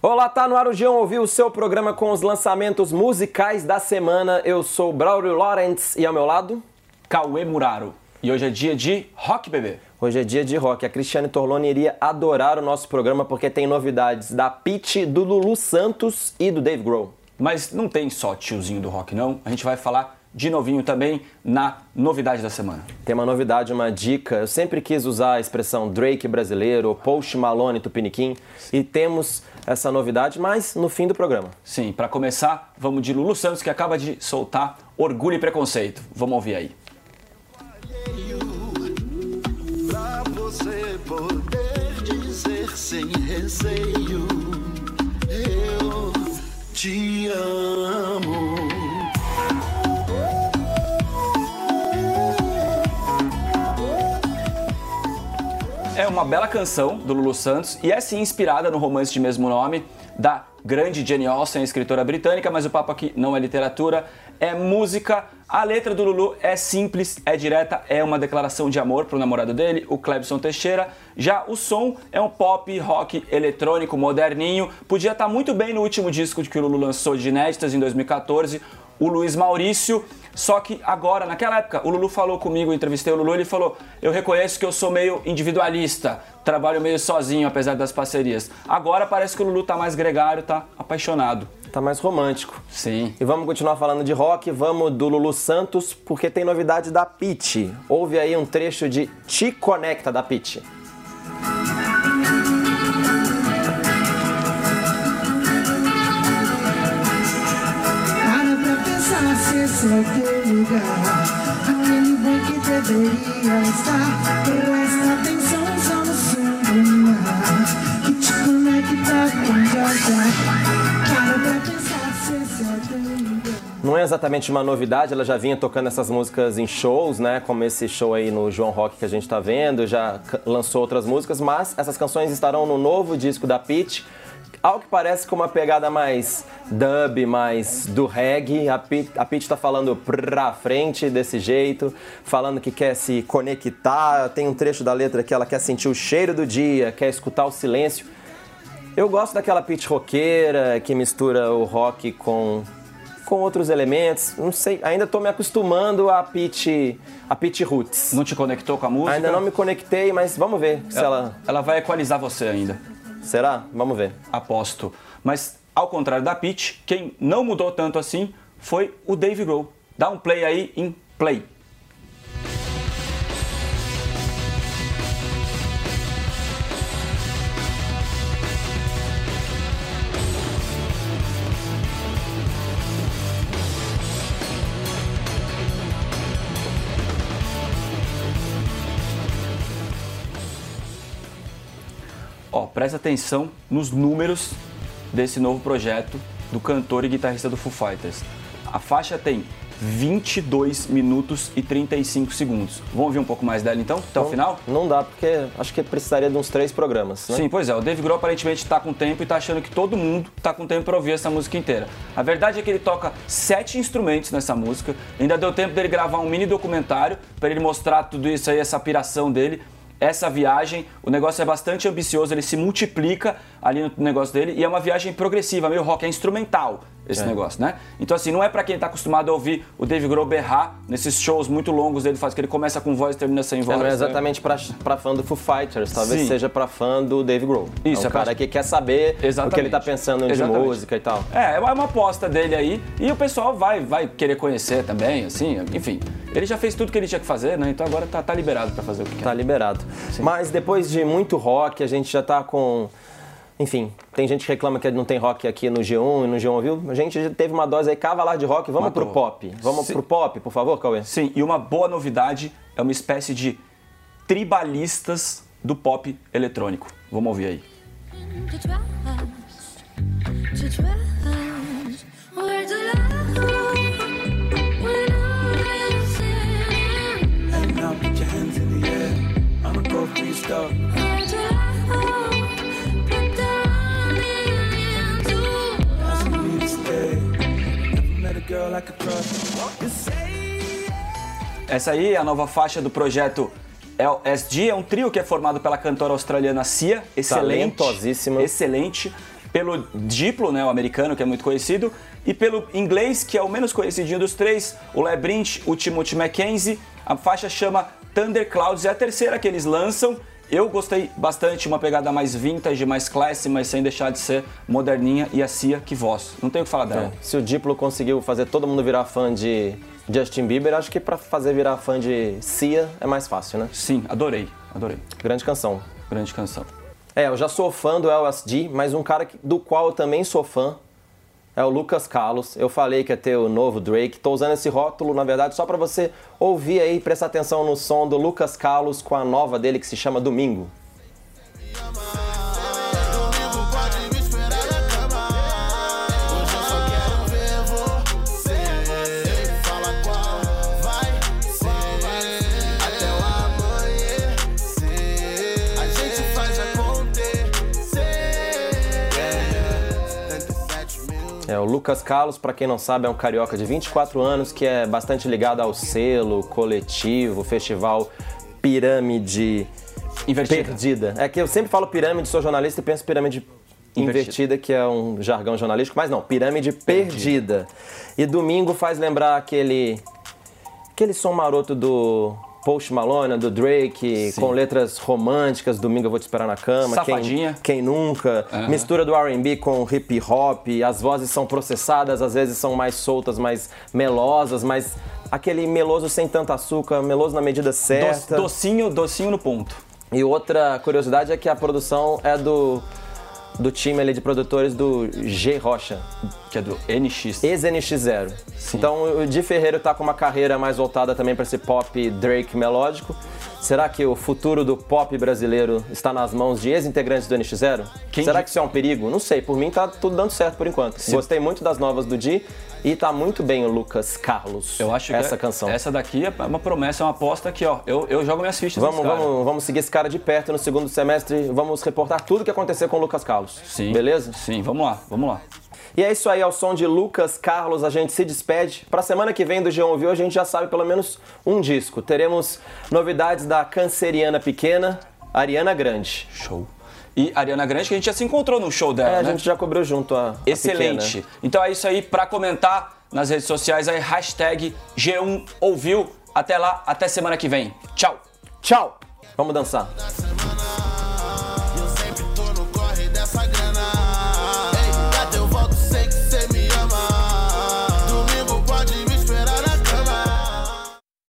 Olá, tá no ar o ouviu o seu programa com os lançamentos musicais da semana. Eu sou Braulio Lawrence e ao meu lado, Cauê Muraro. E hoje é dia de rock, bebê. Hoje é dia de rock. A Cristiane Torlone iria adorar o nosso programa porque tem novidades da Pitty, do Lulu Santos e do Dave Grohl. Mas não tem só tiozinho do rock, não. A gente vai falar de novinho também na novidade da semana. Tem uma novidade, uma dica. Eu sempre quis usar a expressão Drake brasileiro, Post Malone Tupiniquim, e temos essa novidade, mas no fim do programa. Sim, para começar, vamos de Lulu Santos, que acaba de soltar Orgulho e Preconceito. Vamos ouvir aí. Pra você poder dizer sem receio, eu te amo. É uma bela canção do Lulu Santos e é sim inspirada no romance de mesmo nome da grande Jenny Austen, escritora britânica, mas o papo aqui não é literatura, é música. A letra do Lulu é simples, é direta, é uma declaração de amor pro namorado dele, o Clebson Teixeira. Já o som é um pop rock eletrônico moderninho, podia estar muito bem no último disco que o Lulu lançou de inéditas em 2014, o Luiz Maurício. Só que agora, naquela época, o Lulu falou comigo, entrevistei o Lulu, ele falou: Eu reconheço que eu sou meio individualista, trabalho meio sozinho, apesar das parcerias. Agora parece que o Lulu tá mais gregário, tá apaixonado. Tá mais romântico. Sim. E vamos continuar falando de rock, vamos do Lulu Santos, porque tem novidade da Pitty. Ouve aí um trecho de Te Conecta da Pitty. Esse teu lugar Aquele que deveria estar Presta atenção só no som do ar Que te conecta com é Não é exatamente uma novidade, ela já vinha tocando essas músicas em shows, né? Como esse show aí no João Rock que a gente tá vendo, já lançou outras músicas, mas essas canções estarão no novo disco da Pitty. Ao que parece com uma pegada mais dub, mais do reggae. A Pitty, a Pitty tá falando pra frente desse jeito, falando que quer se conectar. Tem um trecho da letra que ela quer sentir o cheiro do dia, quer escutar o silêncio. Eu gosto daquela pitch roqueira que mistura o rock com, com outros elementos. Não sei, ainda tô me acostumando a pitch, a pitch roots. Não te conectou com a música? Ainda não me conectei, mas vamos ver se ela... Ela vai equalizar você ainda. Será? Vamos ver. aposto. Mas, ao contrário da Pitch, quem não mudou tanto assim foi o Dave Grohl. Dá um play aí em play. Ó, presta atenção nos números desse novo projeto do cantor e guitarrista do Foo Fighters. A faixa tem 22 minutos e 35 segundos. Vamos ouvir um pouco mais dela então, até o final? Não dá, porque acho que precisaria de uns três programas, né? Sim, pois é. O Dave Grohl aparentemente está com tempo e está achando que todo mundo está com tempo para ouvir essa música inteira. A verdade é que ele toca sete instrumentos nessa música. Ainda deu tempo dele gravar um mini documentário para ele mostrar tudo isso aí, essa piração dele. Essa viagem, o negócio é bastante ambicioso, ele se multiplica ali no negócio dele e é uma viagem progressiva, meio rock, é instrumental esse É. negócio, né? Então assim, não é pra quem tá acostumado a ouvir o Dave Grohl berrar nesses shows muito longos dele faz que ele começa com voz e termina sem É, voz. não é né? exatamente pra, pra fã do Foo Fighters, talvez Sim. seja pra fã do Dave Grohl. Isso, é é um pra- cara que quer saber o que Exatamente. ele tá pensando de Exatamente. música e tal. É, é uma aposta dele aí e o pessoal vai, vai querer conhecer também, assim, enfim. Ele já fez tudo que ele tinha que fazer, né? Então agora tá, tá liberado pra fazer o que quer. Tá liberado. Mas depois de muito rock, a gente já tá com. Enfim, tem gente que reclama que não tem rock aqui no G1 e no G1 viu? A gente já teve uma dose aí cavalar de rock. Vamos Matou. pro pop. Vamos Sim. pro pop, por favor, Cauê. Sim, e uma boa novidade é uma espécie de tribalistas do pop eletrônico. Vamos ouvir aí. now put your hands in the air. I'ma go freestyle. Essa aí é a nova faixa do projeto LSD, é um trio que é formado pela cantora australiana Cia, excelente. Talentosíssima. Excelente. pelo Diplo, né, o americano, que é muito conhecido, e pelo inglês, que é o menos conhecidinho dos três, o Lebrint, o Timothy Mackenzie. A faixa chama Thunder Clouds, é a terceira que eles lançam. Eu gostei bastante, uma pegada mais vintage, mais classy, mas sem deixar de ser moderninha e a Cia que voz. Não tenho o que falar dela. Se o Diplo conseguiu fazer todo mundo virar fã de Justin Bieber, acho que pra fazer virar fã de Cia é mais fácil, né? Sim, adorei, adorei. Grande canção. Grande canção. É, eu já sou fã do LSD, mas um cara do qual eu também sou fã é o Lucas Carlos. Eu falei que ia ter o novo Drake. Tô usando esse rótulo, na verdade, só pra você ouvir aí, prestar atenção no som do Lucas Carlos com a nova dele que se chama. Domingo Lucas Carlos, pra quem não sabe, é um carioca de 24 anos que é bastante ligado ao selo, coletivo, festival Pirâmide Invertida. Perdida. É que eu sempre falo pirâmide, sou jornalista e penso pirâmide Invertida. invertida, que é um jargão jornalístico, mas não, pirâmide perdida. E domingo faz lembrar aquele aquele som maroto do Post Malone, do Drake, Sim. com letras românticas, domingo eu vou te esperar na cama. Safadinha. Quem, quem nunca? Mistura do R&B com hip hop, as vozes são processadas, às vezes são mais soltas, mais melosas, mas aquele meloso sem tanto açúcar, meloso na medida certa. docinho, docinho no ponto. E outra curiosidade é que a produção é do, do time ali de produtores do G Rocha, Que é do NX. ex-NX0. Então o Di Ferreiro tá com uma carreira mais voltada também para esse pop Drake melódico. Será que o futuro do pop brasileiro está nas mãos de ex-integrantes do NX0? Quem Será que isso é um perigo? Não sei, por mim tá tudo dando certo por enquanto. Gostei muito das novas do Di e tá muito bem o Lucas Carlos. Eu acho essa canção. essa daqui é uma promessa, é uma aposta que, ó, eu, eu jogo minhas fichas Vamos, vamos, vamos seguir esse cara de perto no segundo semestre. Vamos reportar tudo que aconteceu com o Lucas Carlos. Sim. Beleza? Sim, vamos lá, vamos lá. E é isso aí, ao som de Lucas Carlos, a gente se despede. Pra semana que vem do G1 Ouviu, a gente já sabe pelo menos um disco. Teremos novidades da canceriana pequena, Ariana Grande. Show. E Ariana Grande, que a gente já se encontrou no show dela, É, a né? gente já cobriu junto a, a Excelente. pequena. Então é isso aí, pra comentar nas redes sociais aí, hashtag G1 ouviu. Até lá, até semana que vem. Tchau. Tchau! Vamos dançar. Dança